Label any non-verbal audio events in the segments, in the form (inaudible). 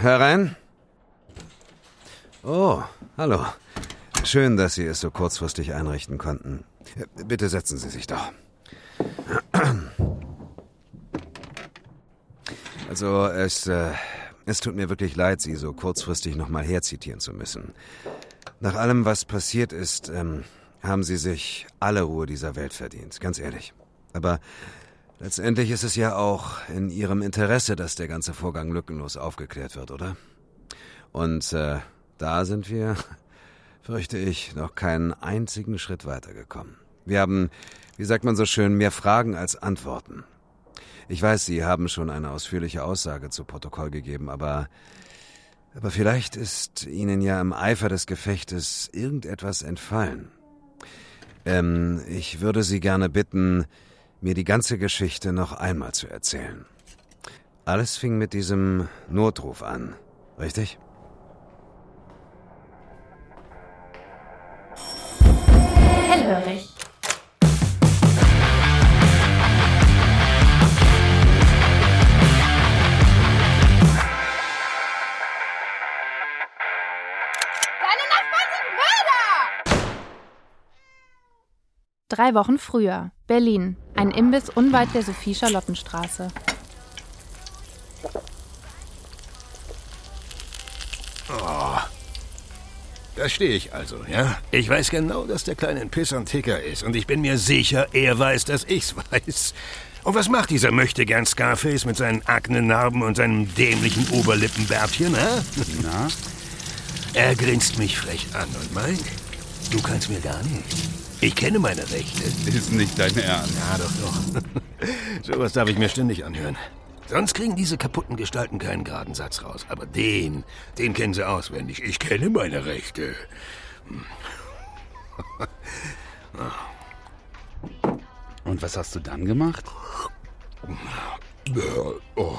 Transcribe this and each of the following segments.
herein. Oh, hallo. Schön, dass Sie es so kurzfristig einrichten konnten. Bitte setzen Sie sich doch. Also, es, äh, es tut mir wirklich leid, Sie so kurzfristig nochmal herzitieren zu müssen. Nach allem, was passiert ist, ähm, haben Sie sich alle Ruhe dieser Welt verdient, ganz ehrlich. Aber letztendlich ist es ja auch in Ihrem Interesse, dass der ganze Vorgang lückenlos aufgeklärt wird, oder? Und äh, da sind wir, (laughs) fürchte ich, noch keinen einzigen Schritt weitergekommen. Wir haben, wie sagt man so schön, mehr Fragen als Antworten. Ich weiß, Sie haben schon eine ausführliche Aussage zu Protokoll gegeben, aber aber vielleicht ist Ihnen ja im Eifer des Gefechtes irgendetwas entfallen. Ähm, ich würde Sie gerne bitten, mir die ganze Geschichte noch einmal zu erzählen. Alles fing mit diesem Notruf an, richtig? Hellhörig. Drei Wochen früher. Berlin. Ein Imbiss unweit der Sophie-Charlottenstraße. Oh. Da stehe ich also, ja? Ich weiß genau, dass der kleine ein Piss und Ticker ist. Und ich bin mir sicher, er weiß, dass ich's (laughs) weiß. Und was macht dieser Möchtegern Scarface mit seinen Aknenarben und seinem dämlichen Oberlippenbärtchen, hä? Na? Er grinst mich frech an und meint, du kannst mir gar nichts. Ich kenne meine Rechte. Ist nicht dein Ernst. Ja, doch, doch. (laughs) Sowas darf ich mir ständig anhören. Sonst kriegen diese kaputten Gestalten keinen geraden Satz raus. Aber den, den kennen sie auswendig. Ich kenne meine Rechte. Und was hast du dann gemacht? Oh,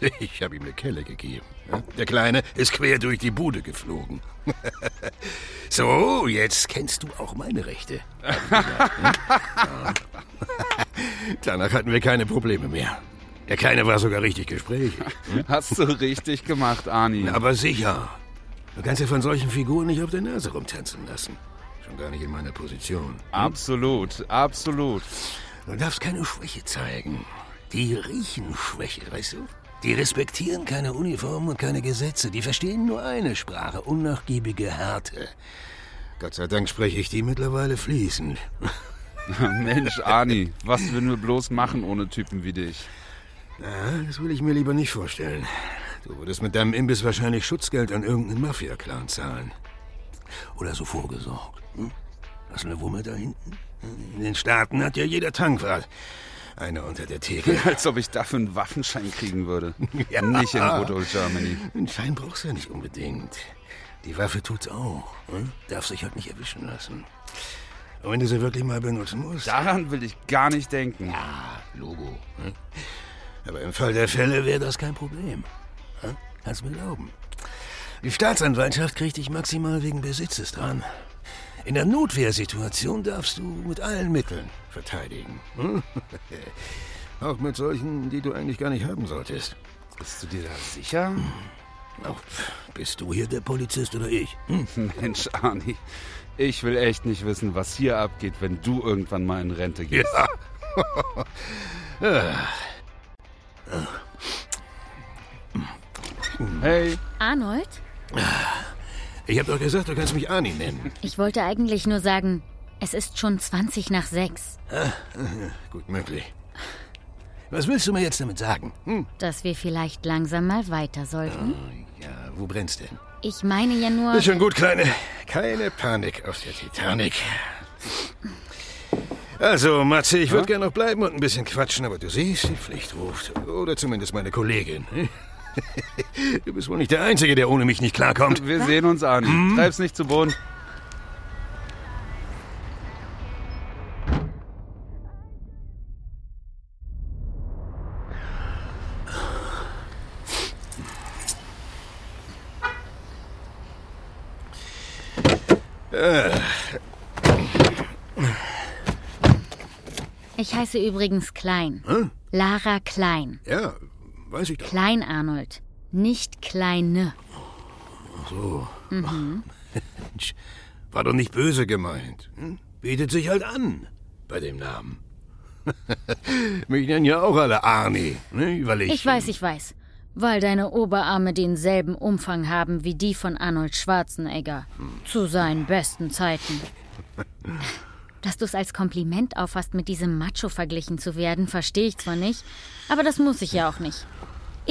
(laughs) ich habe ihm eine Kelle gegeben. Der Kleine ist quer durch die Bude geflogen. (laughs) so, jetzt kennst du auch meine Rechte. (laughs) Danach hatten wir keine Probleme mehr. Der Kleine war sogar richtig gesprächig. Hast du richtig gemacht, Arni. Aber sicher. Du kannst ja von solchen Figuren nicht auf der Nase rumtanzen lassen. Schon gar nicht in meiner Position. Hm? Absolut, absolut. Du darfst keine Schwäche zeigen. Die riechen Schwäche, weißt du? Die respektieren keine Uniformen und keine Gesetze. Die verstehen nur eine Sprache, unnachgiebige Härte. Gott sei Dank spreche ich die mittlerweile fließend. (laughs) Mensch, Arni, was würden wir bloß machen ohne Typen wie dich? Na, das will ich mir lieber nicht vorstellen. Du würdest mit deinem Imbiss wahrscheinlich Schutzgeld an irgendeinen Mafia-Clan zahlen. Oder so vorgesorgt. Hm? Was eine Wumme da hinten? In den Staaten hat ja jeder Tankwart. Einer unter der Theke. (laughs) Als ob ich dafür einen Waffenschein kriegen würde. (laughs) ja. Nicht in Good Old Germany. Einen Schein brauchst du ja nicht unbedingt. Die Waffe tut's auch. Hm? Darf sich halt nicht erwischen lassen. Und wenn du sie wirklich mal benutzen musst. Daran will ich gar nicht denken. Ja, Logo. Hm? Aber im Fall der Fälle wäre das kein Problem. Hm? Kannst mir glauben. Die Staatsanwaltschaft kriegt dich maximal wegen Besitzes dran. In der Notwehrsituation darfst du mit allen Mitteln verteidigen. Hm? (laughs) Auch mit solchen, die du eigentlich gar nicht haben solltest. Bist du dir da sicher? Auch, bist du hier der Polizist oder ich? Hm? (laughs) Mensch, Arni, ich will echt nicht wissen, was hier abgeht, wenn du irgendwann mal in Rente gehst. Ja. (laughs) hey. Arnold? Ich hab doch gesagt, du kannst mich Arni nennen. Ich wollte eigentlich nur sagen, es ist schon 20 nach 6. Ah, gut möglich. Was willst du mir jetzt damit sagen? Hm? Dass wir vielleicht langsam mal weiter sollten? Oh, ja, wo brennt's denn? Ich meine ja nur. Ist schon gut, Kleine. Keine Panik auf der Titanic. Also, Matze, ich würde gerne noch bleiben und ein bisschen quatschen, aber du siehst, die Pflicht ruft. Oder zumindest meine Kollegin. (laughs) Du bist wohl nicht der Einzige, der ohne mich nicht klarkommt. Wir sehen uns an. Hm? Treib's nicht zu Boden. Ich heiße übrigens Klein. Hm? Lara Klein. Ja, weiß ich doch. Klein Arnold. nicht kleine. So. (laughs) Mensch, war doch nicht böse gemeint. Hm? Bietet sich halt an bei dem Namen. (laughs) Mich nennen ja auch alle Arnie, ne? weil ich... Ich weiß, ich weiß. Weil deine Oberarme denselben Umfang haben wie die von Arnold Schwarzenegger. Zu seinen besten Zeiten. (laughs) Dass du es als Kompliment auffasst, mit diesem Macho verglichen zu werden, verstehe ich zwar nicht, aber das muss ich ja auch nicht.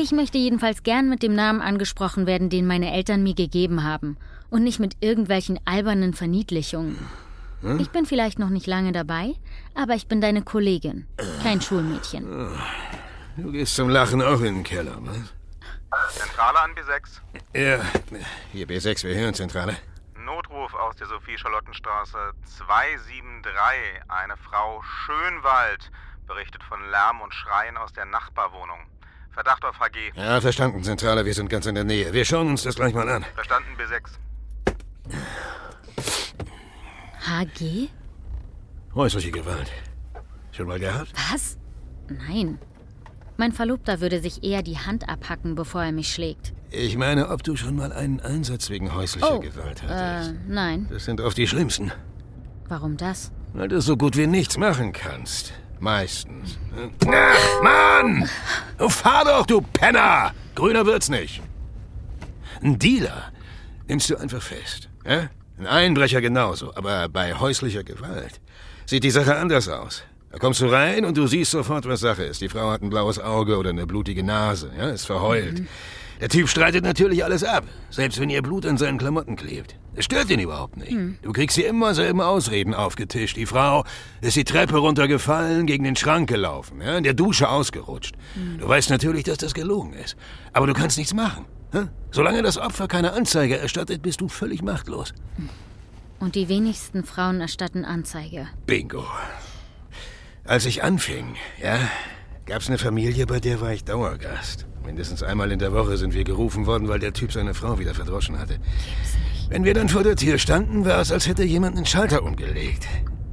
Ich möchte jedenfalls gern mit dem Namen angesprochen werden, den meine Eltern mir gegeben haben. Und nicht mit irgendwelchen albernen Verniedlichungen. Ich bin vielleicht noch nicht lange dabei, aber ich bin deine Kollegin, kein Schulmädchen. Du gehst zum Lachen auch in den Keller, was? Zentrale an B6. Ja, hier B6, wir hören Zentrale. Notruf aus der Sophie-Charlottenstraße 273. Eine Frau Schönwald berichtet von Lärm und Schreien aus der Nachbarwohnung. Verdacht auf HG. Ja, verstanden, Zentrale, wir sind ganz in der Nähe. Wir schauen uns das gleich mal an. Verstanden B6. HG? Häusliche Gewalt. Schon mal gehabt? Was? Nein. Mein Verlobter würde sich eher die Hand abhacken, bevor er mich schlägt. Ich meine, ob du schon mal einen Einsatz wegen häuslicher Oh, Gewalt Äh, hattest. nein. Das sind oft die schlimmsten. Warum das? Weil du so gut wie nichts machen kannst. Meistens. Ach, Mann! Du fahr doch, du Penner! Grüner wird's nicht. Ein Dealer nimmst du einfach fest. Ja? Ein Einbrecher genauso. Aber bei häuslicher Gewalt sieht die Sache anders aus. Da kommst du rein und du siehst sofort, was Sache ist. Die Frau hat ein blaues Auge oder eine blutige Nase, ja, ist verheult. Der Typ streitet natürlich alles ab, selbst wenn ihr Blut an seinen Klamotten klebt. Es stört ihn überhaupt nicht. Du kriegst hier immer selben Ausreden aufgetischt. Die Frau ist die Treppe runtergefallen, gegen den Schrank gelaufen, ja, in der Dusche ausgerutscht. Du weißt natürlich, dass das gelogen ist. Aber du kannst nichts machen. hä? Solange das Opfer keine Anzeige erstattet, bist du völlig machtlos. Und die wenigsten Frauen erstatten Anzeige. Bingo. Als ich anfing, ja, gab's eine Familie, bei der war ich Dauergast. Mindestens einmal in der Woche sind wir gerufen worden, weil der Typ seine Frau wieder verdroschen hatte. Wenn wir dann vor der Tür standen, war es, als hätte jemand einen Schalter umgelegt.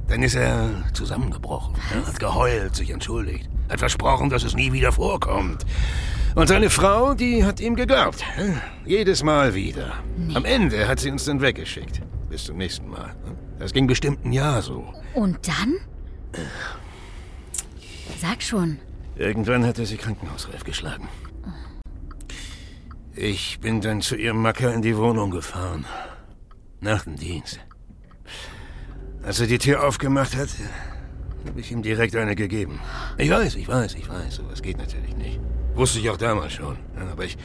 Dann ist er zusammengebrochen, ja, hat geheult, sich entschuldigt, hat versprochen, dass es nie wieder vorkommt. Und seine Frau, die hat ihm geglaubt. Jedes Mal wieder. Am Ende hat sie uns dann weggeschickt. Bis zum nächsten Mal. Das ging bestimmt ein Jahr so. Und dann? Sag schon. Irgendwann hat er sie krankenhausreif geschlagen. Ich bin dann zu ihrem Macker in die Wohnung gefahren. Nach dem Dienst. Als er die Tür aufgemacht hat, habe ich ihm direkt eine gegeben. Ich weiß, ich weiß, ich weiß, sowas geht natürlich nicht. Wusste ich auch damals schon. Aber ich.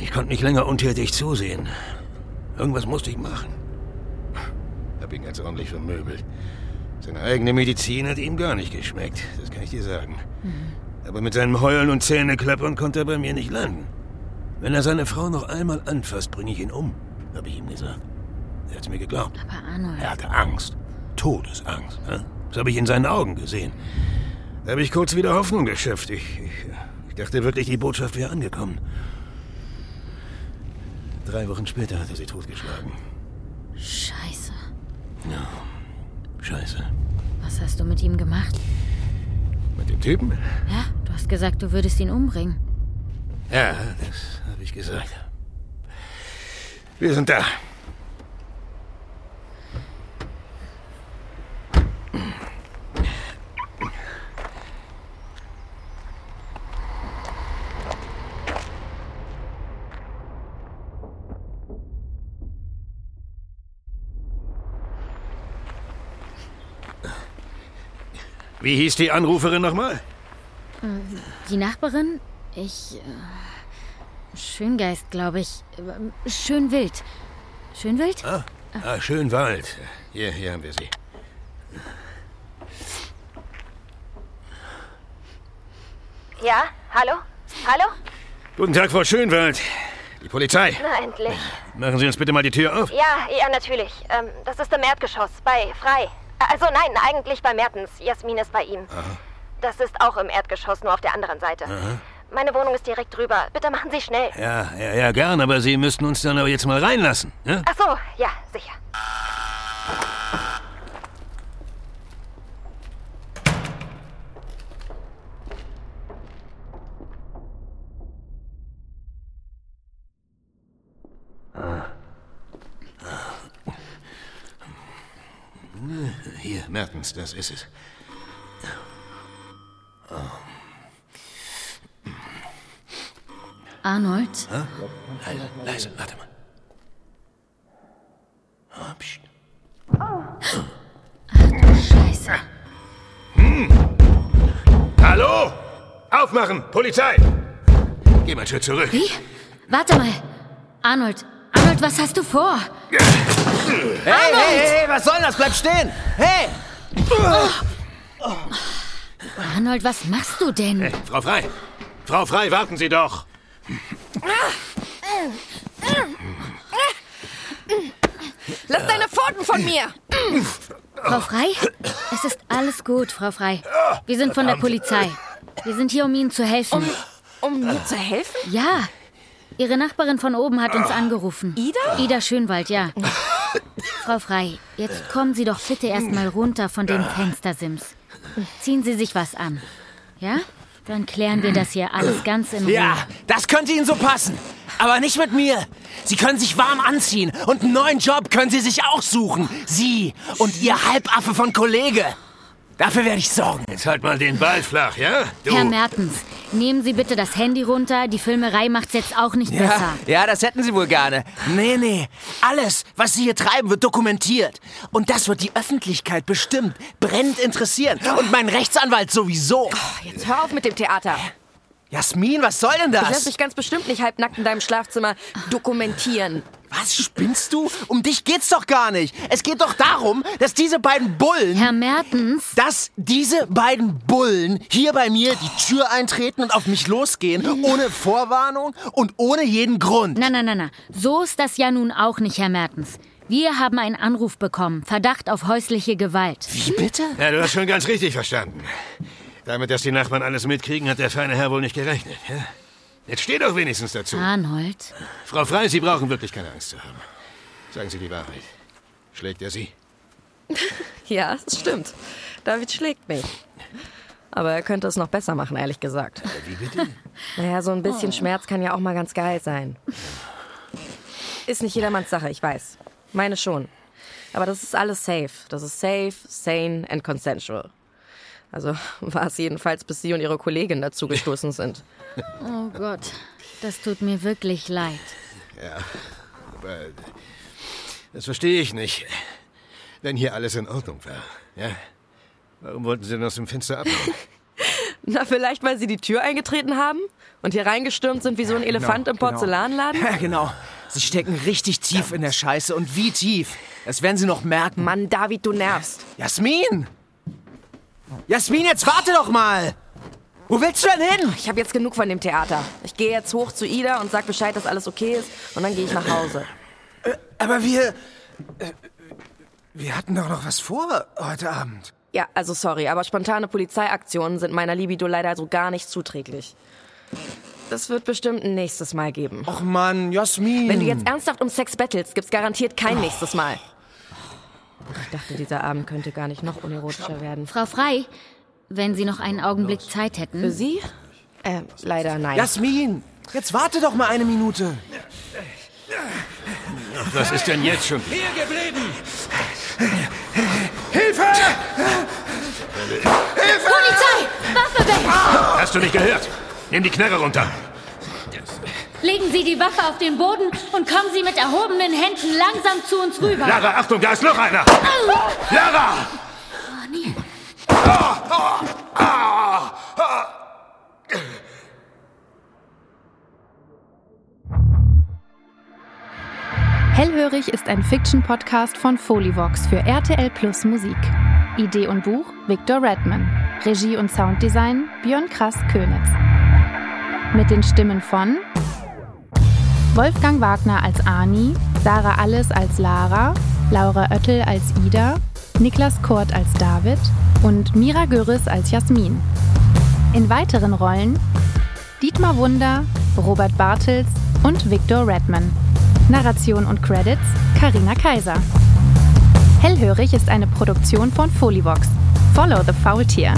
Ich konnte nicht länger untätig zusehen. Irgendwas musste ich machen. Hab ihn ganz ordentlich vermöbelt. Seine eigene Medizin hat ihm gar nicht geschmeckt, das kann ich dir sagen. Aber mit seinem Heulen und Zähneklappern konnte er bei mir nicht landen. Wenn er seine Frau noch einmal anfasst, bringe ich ihn um, habe ich ihm gesagt. Er hat's mir geglaubt. Aber Arnold. Er hatte Angst. Todesangst. Ja? Das habe ich in seinen Augen gesehen. Da habe ich kurz wieder Hoffnung geschöpft. Ich, ich, ich dachte wirklich, die Botschaft wäre angekommen. Drei Wochen später hat er sie totgeschlagen. Scheiße. Scheiße. Was hast du mit ihm gemacht? Mit dem Typen? Ja, du hast gesagt, du würdest ihn umbringen. Ja, das habe ich gesagt. Wir sind da. Wie hieß die Anruferin nochmal? Die Nachbarin? Ich. Äh, Schöngeist, glaube ich. Äh, Schönwild. Schönwild? Ah, ah, Schönwald. Hier, hier haben wir sie. Ja, hallo? Hallo? Guten Tag, Frau Schönwald. Die Polizei. Na, endlich. Machen Sie uns bitte mal die Tür auf. Ja, ja, natürlich. Ähm, das ist im Erdgeschoss, bei Frei. Also nein, eigentlich bei Mertens. Jasmin ist bei ihm. Das ist auch im Erdgeschoss, nur auf der anderen Seite. Meine Wohnung ist direkt drüber. Bitte machen Sie schnell. Ja, ja, ja, gern, aber Sie müssten uns dann aber jetzt mal reinlassen. Ja? Ach so, ja, sicher. Mertens, das ist es. Arnold? Leise, leise, warte mal. Ah, pst. Scheiße. Hallo? Aufmachen! Polizei! Geh mal einen Schritt zurück. Wie? Warte mal. Arnold, Arnold, was hast du vor? Hey, hey, hey, was soll das? Bleib stehen! Hey! Arnold, was machst du denn? Hey, Frau Frei! Frau Frei, warten Sie doch! Lass deine Pfoten von mir! Frau Frei? Es ist alles gut, Frau Frei. Wir sind von der Polizei. Wir sind hier, um Ihnen zu helfen. Um mir zu helfen? Ja. Ihre Nachbarin von oben hat uns angerufen. Ida? Ida Schönwald, ja. (laughs) Frau Frei, jetzt kommen Sie doch bitte erstmal runter von dem Fenstersims. Ziehen Sie sich was an. Ja? Dann klären wir das hier alles ganz in Ruhe. Ja, das könnte Ihnen so passen. Aber nicht mit mir. Sie können sich warm anziehen und einen neuen Job können Sie sich auch suchen. Sie und Ihr Halbaffe von Kollege. Dafür werde ich sorgen. Jetzt halt mal den Ball flach, ja? Du. Herr Mertens, nehmen Sie bitte das Handy runter. Die Filmerei macht's jetzt auch nicht besser. Ja, ja, das hätten Sie wohl gerne. Nee, nee. Alles, was Sie hier treiben, wird dokumentiert. Und das wird die Öffentlichkeit bestimmt brennend interessieren. Und mein Rechtsanwalt sowieso. Jetzt hör auf mit dem Theater. Jasmin, was soll denn Ich lass das? mich ganz bestimmt nicht halbnackt in deinem Schlafzimmer dokumentieren. Was spinnst du? Um dich geht's doch gar nicht. Es geht doch darum, dass diese beiden Bullen. Herr Mertens, dass diese beiden Bullen hier bei mir die Tür eintreten und auf mich losgehen, ohne Vorwarnung und ohne jeden Grund. na, na, na, na. So ist das ja nun auch nicht, Herr Mertens. Wir haben einen Anruf bekommen. Verdacht auf häusliche Gewalt. Wie bitte? Ja, du hast schon ganz richtig verstanden. Damit, dass die Nachbarn alles mitkriegen, hat der feine Herr wohl nicht gerechnet. Ja? Jetzt steh doch wenigstens dazu. Arnold? Frau Frei, Sie brauchen wirklich keine Angst zu haben. Sagen Sie die Wahrheit. Schlägt er Sie? (laughs) Ja, es stimmt. David schlägt mich. Aber er könnte es noch besser machen, ehrlich gesagt. Wie bitte? (laughs) Naja, so ein bisschen Schmerz kann ja auch mal ganz geil sein. Ist nicht jedermanns Sache, ich weiß. Meine schon. Aber das ist alles safe. Das ist safe, sane and consensual. Also (laughs) war es jedenfalls, bis Sie und Ihre Kollegin dazu gestoßen sind. Oh Gott, das tut mir wirklich leid. Ja, aber das verstehe ich nicht. Wenn hier alles in Ordnung war, ja? Warum wollten Sie denn aus dem Fenster abhauen? (laughs) Na, vielleicht, weil Sie die Tür eingetreten haben und hier reingestürmt sind wie so ein Elefant im Porzellanladen? Ja, genau. Sie stecken richtig tief in der Scheiße. Und wie tief? Das werden Sie noch merken. Mann, David, du nervst. Jasmin! Jasmin, jetzt warte doch mal! Wo willst du denn hin? Ich habe jetzt genug von dem Theater. Ich gehe jetzt hoch zu Ida und sag Bescheid, dass alles okay ist und dann gehe ich nach Hause. Aber wir. Äh, wir hatten doch noch was vor heute Abend. Ja, also sorry, aber spontane Polizeiaktionen sind meiner Libido leider so gar nicht zuträglich. Das wird bestimmt ein nächstes Mal geben. Och Mann, Jasmin. Wenn du jetzt ernsthaft um Sex bettelst, gibt's garantiert kein nächstes Mal. Ich dachte, dieser Abend könnte gar nicht noch unerotischer werden. Frau Frei, wenn Sie noch einen Augenblick Zeit Für hätten. Sie? Äh, leider nein. Jasmin, jetzt warte doch mal eine Minute. Was ist denn jetzt schon? Hier geblieben! Polizei! Waffe weg! Hast du nicht gehört? Nimm die Knarre runter. Legen Sie die Waffe auf den Boden und kommen Sie mit erhobenen Händen langsam zu uns rüber. Lara, Achtung, da ist noch einer! Lara! Hellhörig ist ein Fiction-Podcast von Folivox für RTL Plus Musik. Idee und Buch Victor Redman. Regie und Sounddesign Björn Krass Könitz. Mit den Stimmen von Wolfgang Wagner als Ani, Sarah Alles als Lara, Laura Oettel als Ida, Niklas Kort als David und Mira Göris als Jasmin. In weiteren Rollen Dietmar Wunder, Robert Bartels und Victor Redman. Narration und Credits Karina Kaiser. Hellhörig ist eine Produktion von Folivox. Follow the Faultier.